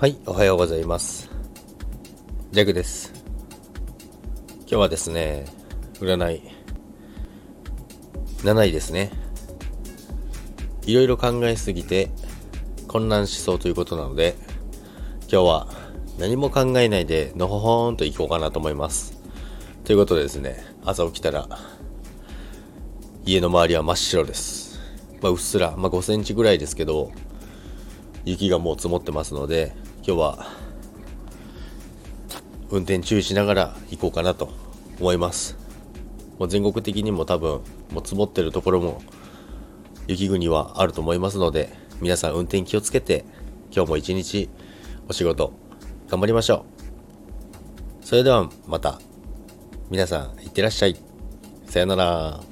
はい、おはようございます。ジャグです。今日はですね、占い、7位ですね。いろいろ考えすぎて混乱しそうということなので、今日は何も考えないでのほほーんと行こうかなと思います。ということでですね、朝起きたら、家の周りは真っ白です。まあ、うっすら、まあ、5センチぐらいですけど、雪がもう積もってますので、今日は運転注意しながら行こうかなと思います。もう全国的にも多分もう積もってるところも雪国はあると思いますので、皆さん運転気をつけて今日も一日お仕事頑張りましょう。それではまた皆さんいってらっしゃい。さよなら。